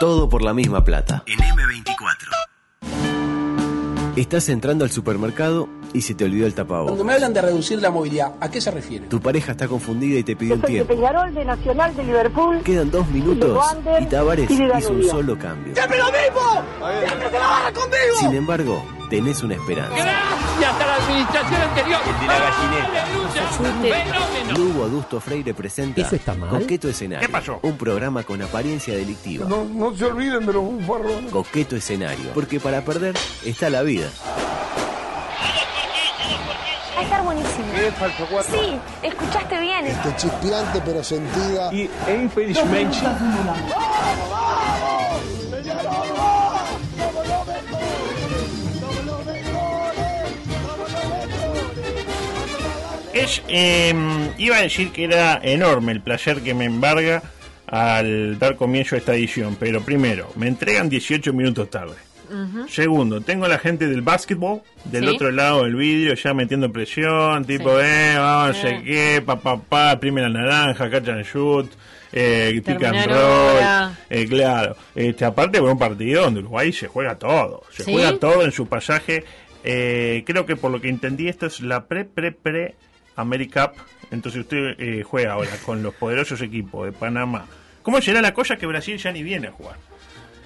Todo por la misma plata. En M24. Estás entrando al supermercado y se te olvidó el Cuando tapabocas. me hablan de reducir la movilidad, ¿a qué se refiere? Tu pareja está confundida y te pidió un Soy de tiempo. Peñarol, de Nacional, de Liverpool. Quedan dos minutos y Tavares hizo un solo cambio. ¡Siempre lo mismo! ¡Siempre se la barra conmigo! Sin embargo, tenés una esperanza. Gracias a la administración anterior. El de la gallineta. ¡Aleluya! ¡Fenómeno! Lugo Adusto Freire presenta ¿Eso está mal? Coqueto Escenario. ¿Qué pasó? Un programa con apariencia delictiva. No, no se olviden de los bufarrones. Coqueto Escenario. Porque para perder está la vida. Va a estar buenísimo. Sí, escuchaste bien. Este chispeante pero sentida. E infelizmente es eh, iba a decir que era enorme el placer que me embarga al dar comienzo a esta edición, pero primero, me entregan 18 minutos tarde. Segundo, tengo a la gente del básquetbol del Sí. otro lado del vidrio ya metiendo presión, tipo, Sí. eh, vamos, no sé Eh. qué, pa, pa, pa, primera naranja, catch and shoot, eh, pick and Terminar roll, eh, claro. Este, aparte por un partido donde Uruguay se juega todo, se ¿Sí? juega todo en su pasaje. Eh, creo que por lo que entendí esto es la pre, pre, pre AmeriCup. Entonces usted eh, juega ahora con los poderosos equipos de Panamá. ¿Cómo será la cosa que Brasil ya ni viene a jugar?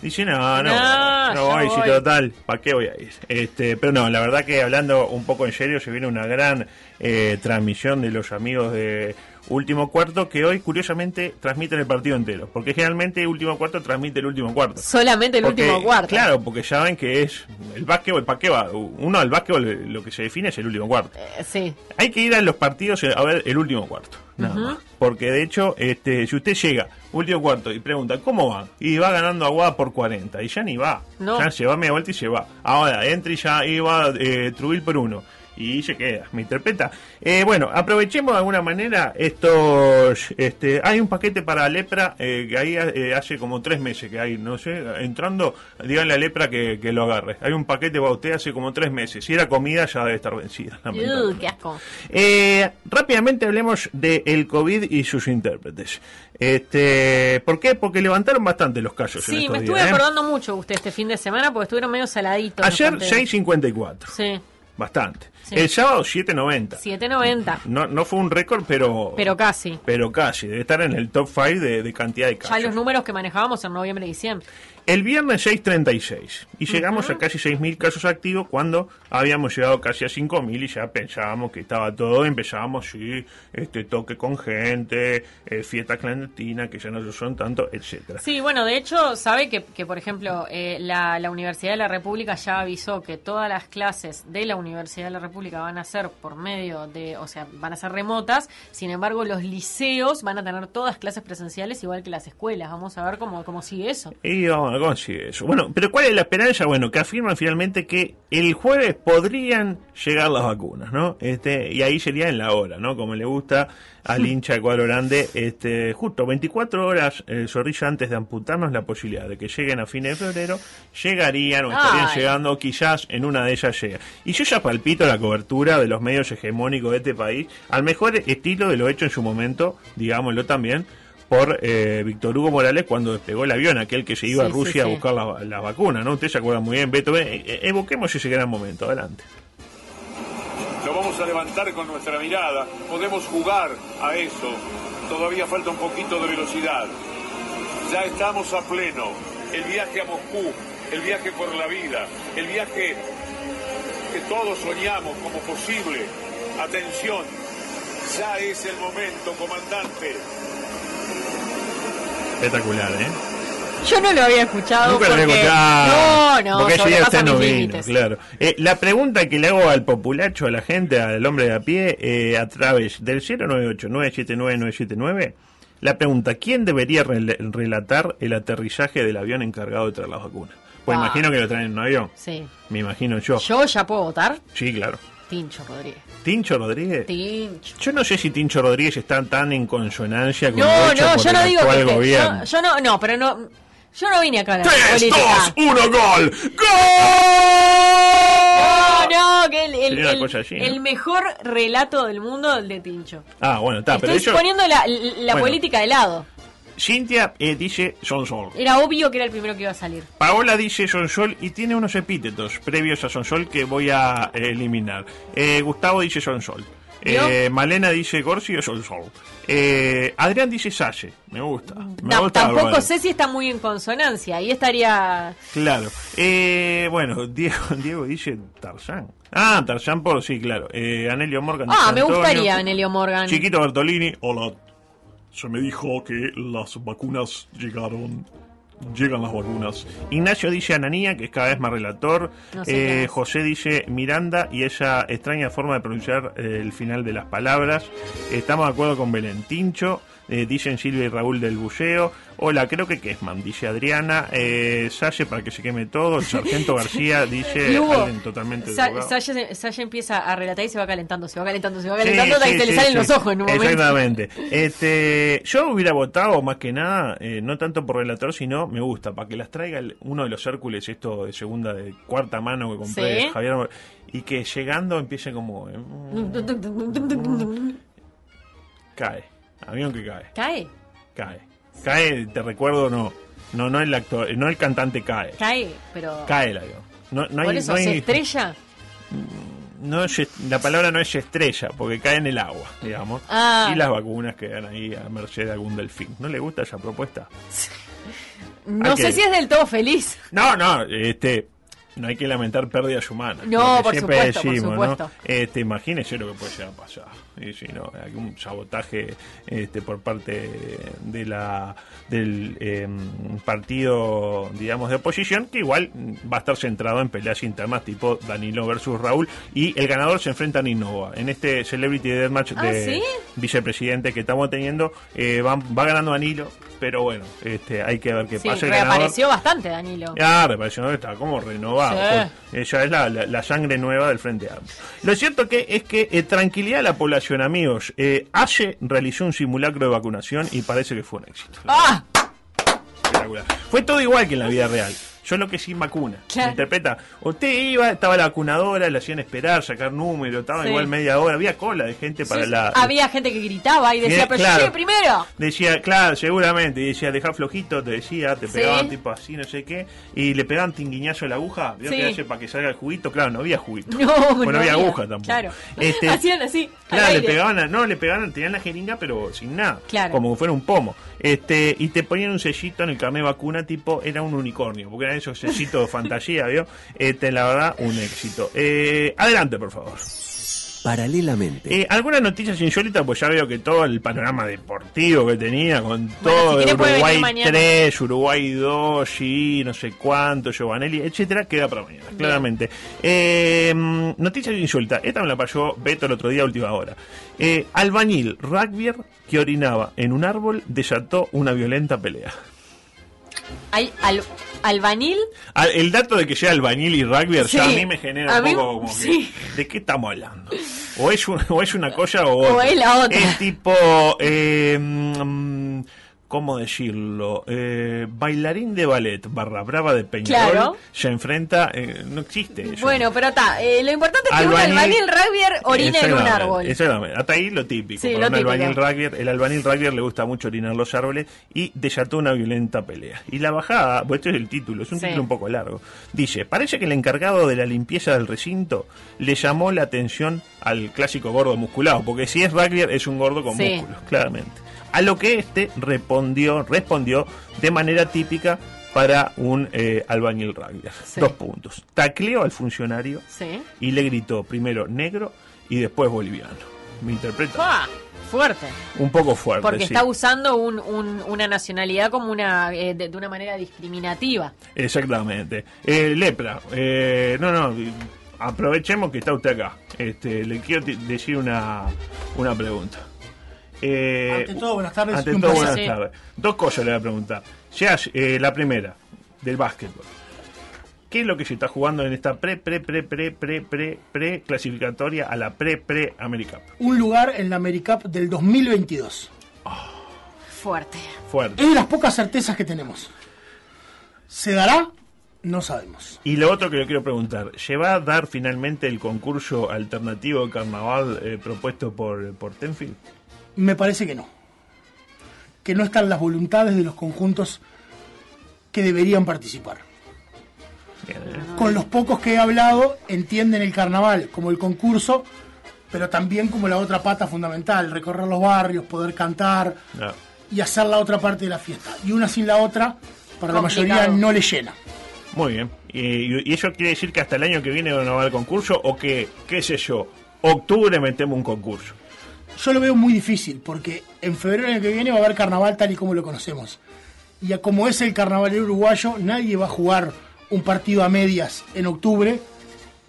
Dice, no, no, No, no, ya voy, si voy. total, ¿para qué voy a ir? Este, pero no, la verdad que hablando un poco en serio, se viene una gran eh, transmisión de los amigos de Último Cuarto, que hoy curiosamente transmiten el partido entero, porque generalmente Último Cuarto transmite el último cuarto. Solamente el Porque, último cuarto. Claro, porque saben que es el básquetbol, ¿para qué va? Uno, el básquetbol lo que se define es el último cuarto. Eh, Sí. Hay que ir a los partidos a ver el último cuarto. Nada más. Porque de hecho, este, si usted llega, último cuarto, y pregunta, ¿cómo va? Y va ganando Aguada por 40. Y ya ni va. No. Ya se va media vuelta y se va. Ahora, entra y ya iba eh, Trubil por uno. Y se queda, me interpreta. Eh, bueno, aprovechemos de alguna manera estos... Este, hay un paquete para lepra eh, que ahí eh, hace como tres meses que hay, no sé, entrando, díganle a lepra que, que lo agarre. Hay un paquete para usted hace como tres meses. Si era comida ya debe estar vencida. Uh, qué asco. Eh, rápidamente hablemos de el COVID y sus intérpretes. Este, ¿Por qué? Porque levantaron bastante los casos en Sí, estos me estuve ¿eh? acordando mucho de usted este fin de semana porque estuvieron medio saladitos. Ayer conteos. 6.54, Sí, bastante. Sí. El sábado 7.90. 7.90. No, no fue un récord, pero, Pero casi. pero casi. Debe estar en el top 5 de, de cantidad de Ya casos. los números que manejábamos en noviembre y diciembre. El viernes 6.36 y llegamos a casi 6.000 casos activos cuando habíamos llegado casi a 5.000 y ya pensábamos que estaba todo, empezábamos, sí, este toque con gente, eh, fiesta clandestina, que ya no se son tanto, etcétera. Sí, bueno, de hecho, sabe que, que por ejemplo, eh, la, la Universidad de la República ya avisó que todas las clases de la Universidad de la República van a ser por medio de, o sea, van a ser remotas, sin embargo, los liceos van a tener todas clases presenciales igual que las escuelas. Vamos a ver cómo, cómo sigue eso. Y vamos a ver cómo sigue eso. Bueno, pero ¿cuál es la esperanza? Bueno, que afirman finalmente que el jueves podrían llegar las vacunas, ¿no? Este, y ahí sería en la hora, ¿no? Como le gusta al hincha de cuadro grande, este, justo 24 horas, eh, Zorrilla, antes de amputarnos la posibilidad de que lleguen a fines de febrero, llegarían o estarían Ay. llegando, quizás en una de ellas llega. Y yo ya palpito la cobertura de los medios hegemónicos de este país, al mejor estilo de lo hecho en su momento, digámoslo también, por eh, Víctor Hugo Morales cuando despegó el avión, aquel que se iba Sí, a Rusia sí, a buscar la, la vacuna, ¿no? Usted se acuerda muy bien, Beto. Eh, eh, evoquemos ese gran momento, adelante. Lo vamos a levantar con nuestra mirada. Podemos jugar a eso. Todavía falta un poquito de velocidad. Ya estamos a pleno. El viaje a Moscú, el viaje por la vida, el viaje que todos soñamos como posible. Atención, ya es el momento, comandante. Espectacular, ¿eh? Yo no lo había escuchado. Nunca lo había porque- escuchado. No, no, Porque ese día usted no vino, límites. claro. Eh, la pregunta que le hago al populacho, a la gente, al hombre de a pie, eh, a través del 098-979-979, la pregunta, ¿quién debería rel- relatar el aterrizaje del avión encargado de traer las vacunas? Pues Ah. imagino que lo traen en un avión. Sí. Me imagino yo. ¿Yo ya puedo votar? Sí, claro. Tincho Rodríguez. ¿Tincho Rodríguez? Tincho. Yo no sé si Tincho Rodríguez está tan en consonancia con No, hecho no, por yo el no digo actual que. gobierno. yo, yo no, no, pero no. Yo no vine acá a 3, política. 2, 1, gol. ¡Gol! No, no, que el, el- el- así, ¿no? el mejor relato del mundo, el de Tincho. Ah, bueno, está, pero Estoy ellos... poniendo la, la Bueno. política de lado. Cintia eh, dice Sonsol. Era obvio que era el primero que iba a salir. Paola dice Sonsol y tiene unos epítetos previos a Sonsol que voy a eh, eliminar. Eh, Gustavo dice Sonsol. Eh, Malena dice Gorsi o Sonsol. Eh, Adrián dice Salle. Me gusta. Me No, gusta tampoco sé si está muy en consonancia. Ahí estaría. Claro. Bueno, Diego, Diego dice Tarzán. Ah, Tarzán por sí, claro. Anelio Morgan. Ah, me Antonio. gustaría Anelio Morgan. Chiquito Bertolini, hola. Se me dijo que las vacunas llegaron. Llegan las vacunas. Ignacio dice Ananía, que es cada vez más relator. No sé quién Eh. José dice Miranda y esa extraña forma de pronunciar eh, el final de las palabras. Estamos de acuerdo con Belén Tincho. Eh, dicen Silvia y Raúl del Buceo. Hola, creo que Kesman, dice Adriana. Eh, Salle para que se queme todo. El sargento García dice alguien totalmente Sa- Sasha empieza a relatar y se va calentando, se va calentando, se va Sí, calentando, hasta sí, que se le sí, salen sí. los ojos en un momento. Exactamente. Este, yo hubiera votado más que nada, eh, no tanto por relator, sino me gusta, para que las traiga el- uno de los Hércules, esto de segunda, de cuarta mano que compré, Sí. Javier, y que llegando empiece como... eh, cae. Avión que cae. Cae, Cae. Cae, te recuerdo, no. No, no el actor, no el cantante cae. cae, pero. Cae el avión. No, no Por hay, eso, no hay- ¿se estrella? no es- la palabra no es estrella, porque cae en el agua, digamos. Ah. Y las vacunas quedan ahí a merced de algún delfín. ¿No le gusta esa propuesta? No Hay sé que- si es del todo feliz. No, no, este. No hay que lamentar pérdidas humanas. No, por supuesto, por decimos, supuesto. ¿no? Este, imagínese lo que puede llegar a pasar. Y si no, algún sabotaje este, por parte de la del em, partido, digamos, de oposición, que igual va a estar centrado en peleas internas tipo Danilo versus Raúl. Y el ganador se enfrenta a Ninova. En este Celebrity Deathmatch Ah, de ¿sí? vicepresidente que estamos teniendo, eh, va, va ganando Danilo. Pero bueno, este, hay que ver qué Sí, pasa. El ganador- reapareció bastante Danilo. Ah, repareció, ¿no? está como renovado. Sí. Pues, ella es la, la- la sangre nueva del Frente Amplio. Lo cierto que es que eh, tranquilidad a la población, amigos. Eh, Aye realizó un simulacro de vacunación y parece que fue un éxito. ¡Ah! Fue todo igual que en la vida real. Solo que sin vacuna. Claro. ¿Me interpreta? Usted iba, estaba la vacunadora, le hacían esperar, sacar número, estaba Sí. igual media hora. Había cola de gente para Sí, la. Había gente que gritaba y decía, pero claro. yo llegué primero. Decía, claro, seguramente. Y decía, deja flojito, te decía, te pegaban tipo así, no sé qué. Y le pegaban tinguiñazo a la aguja. Vio que hace para que salga el juguito. Claro, no había juguito. No, Pues no había aguja tampoco. Claro. Este, Hacían así. Claro, le pegaban, a- no, le pegaban, tenían la jeringa, pero sin nada. Claro. Como que fuera un pomo. Este, y te ponían un sellito en el carnet de vacuna, tipo, era un unicornio, porque eran esos sellitos de fantasía, ¿vio? Este, la verdad, un éxito. Eh, adelante, por favor. Paralelamente. Eh, ¿Algunas noticias insólitas? Pues ya veo que todo el panorama deportivo que tenía, con todo si quiere puede Uruguay venir mañana. 3, Uruguay 2, G, no sé cuánto, Giovanelli, etcétera, queda para mañana, claramente. Eh, mm, noticias insólitas. Esta me la pasó Beto el otro día, a última hora. Eh, albañil rugby que orinaba en un árbol desató una violenta pelea. Hay al, albanil. Al- El dato de que sea albañil y rugby ya a mí me genera un mí- poco como que. ¿de qué estamos hablando? O es, un- o es una cosa o, O otra. es la otra. Es tipo, eh, ¿cómo decirlo? Eh, bailarín de ballet barra brava de Peñarol Claro. se enfrenta, eh, no existe eso. Bueno, pero está. eh, lo importante es que Albañil- un albanil rugby orina en un árbol. Exactamente. Hasta ahí lo típico. Sí, Para lo un típico. albañil rugby, el albañil rugby le gusta mucho orinar los árboles y desató una violenta pelea. Y la bajada, pues este es el título, es un Sí. título un poco largo. Dice, parece que el encargado de la limpieza del recinto le llamó la atención al clásico gordo musculado, porque si es rugby es un gordo con Sí. músculos, claramente. A lo que este respondió, respondió de manera típica para un eh, albañil. Sí. Dos puntos. Tacleó al funcionario Sí. y le gritó primero negro y después boliviano. ¿Me interpreta? Fuerte. Un poco fuerte. Porque sí. está usando un- un- una nacionalidad como una eh, de, de una manera discriminativa. Exactamente. Eh, lepra. eh, no, no. Aprovechemos que está usted acá. Este, le quiero decir una, una pregunta. Eh, Ante todo, buenas tardes. ante todo, buenas Sí. tardes. Dos cosas le voy a preguntar. Seas, eh, la primera, del básquetbol. ¿Qué es lo que se está jugando en esta pre, pre, pre, pre, pre, pre, pre clasificatoria a la pre, pre America? Un lugar en la AmeriCup del 2022. Fuerte. Fuerte. Es de las pocas certezas que tenemos. ¿Se dará? No sabemos. Y lo otro que le quiero preguntar, ¿se va a dar finalmente el concurso alternativo de carnaval eh, propuesto por, por Tenfield? Me parece que no. que no están las voluntades de los conjuntos que deberían participar. Con los pocos que he hablado, entienden el carnaval como el concurso, pero también como la otra pata fundamental, recorrer los barrios, poder cantar No. y hacer la otra parte de la fiesta. Y una sin la otra, para la mayoría no le llena. Muy bien. ¿Y, y eso quiere decir que hasta el año que viene no va a haber concurso o que, qué sé yo, octubre metemos un concurso? Yo lo veo muy difícil, porque en febrero del año que viene va a haber carnaval tal y como lo conocemos. Y a como es el carnaval uruguayo, nadie va a jugar un partido a medias en octubre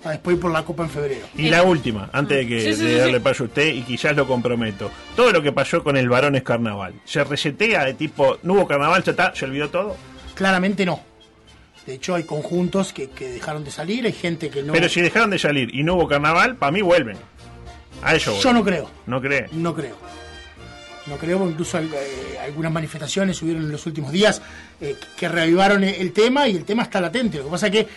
para después ir por la copa en febrero. Y la última, antes de que Sí, sí, de darle sí. paso a usted, y quizás lo comprometo. Todo lo que pasó con el varones carnaval, ¿se resetea de tipo, no hubo carnaval, ya está, se olvidó todo? Claramente no. De hecho, hay conjuntos que, que dejaron de salir, hay gente que no. Pero si dejaron de salir y no hubo carnaval, para mí vuelven. A eso voy. Yo no creo, ¿No cree? no creo. No creo, porque incluso eh, algunas manifestaciones hubieron en los últimos días eh, que reavivaron el, el tema y el tema está latente. Lo que pasa es que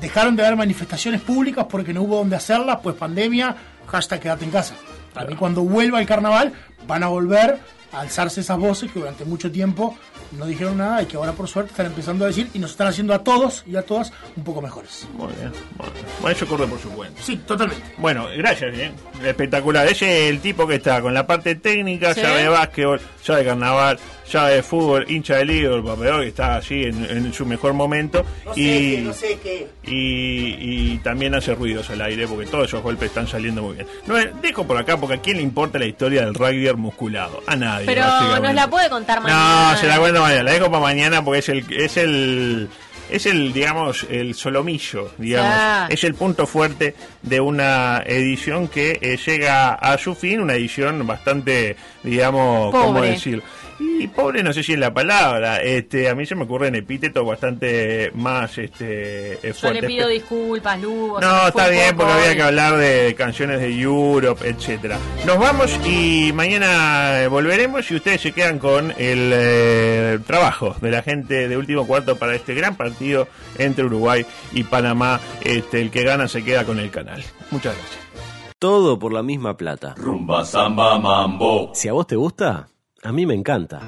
dejaron de haber manifestaciones públicas porque no hubo donde hacerlas, pues pandemia, hashtag quédate en casa. Para mí cuando vuelva el carnaval van a volver a alzarse esas voces que durante mucho tiempo no dijeron nada y que ahora por suerte están empezando a decir y nos están haciendo a todos y a todas un poco mejores. Muy bien. Bueno, Bueno, eso corre por su cuenta. Sí, totalmente. Bueno, gracias, ¿eh? espectacular. Ese es el tipo que está con la parte técnica, Sí. sabe de básquetbol, sabe de carnaval, sabe de fútbol, hincha de Liverpool, pero que está así en, en su mejor momento. y, sé qué. y, y también hace ruidos al aire porque todos esos golpes están saliendo muy bien. No, dejo por acá porque a quién le importa la historia del rugby musculado. A nadie. Pero nos la puede contar mañana. No, se la cuento mañana. La dejo para mañana porque es el es el es el digamos el solomillo, digamos, es el punto fuerte de una edición que eh, llega a su fin, una edición bastante, digamos, cómo Pobre. decirlo. Y pobre no sé si es la palabra, este a mí se me ocurren epítetos bastante más este eh, Yo le fuertes. pido disculpas, Lugo. No, está bien, poco porque había que hablar de canciones de Europe, etcétera. Nos vamos y mañana eh, volveremos y ustedes se quedan con el eh, trabajo de la gente de último cuarto para este gran partido entre Uruguay y Panamá. Este, el que gana se queda con el canal. Muchas gracias. Todo por la misma plata. Rumba, samba, mambo. Si a vos te gusta, a mí me encanta.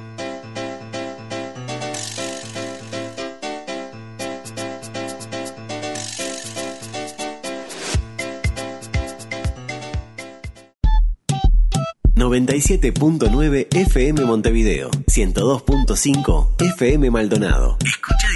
...97.9 FM Montevideo... ...102.5 FM Maldonado. Escucha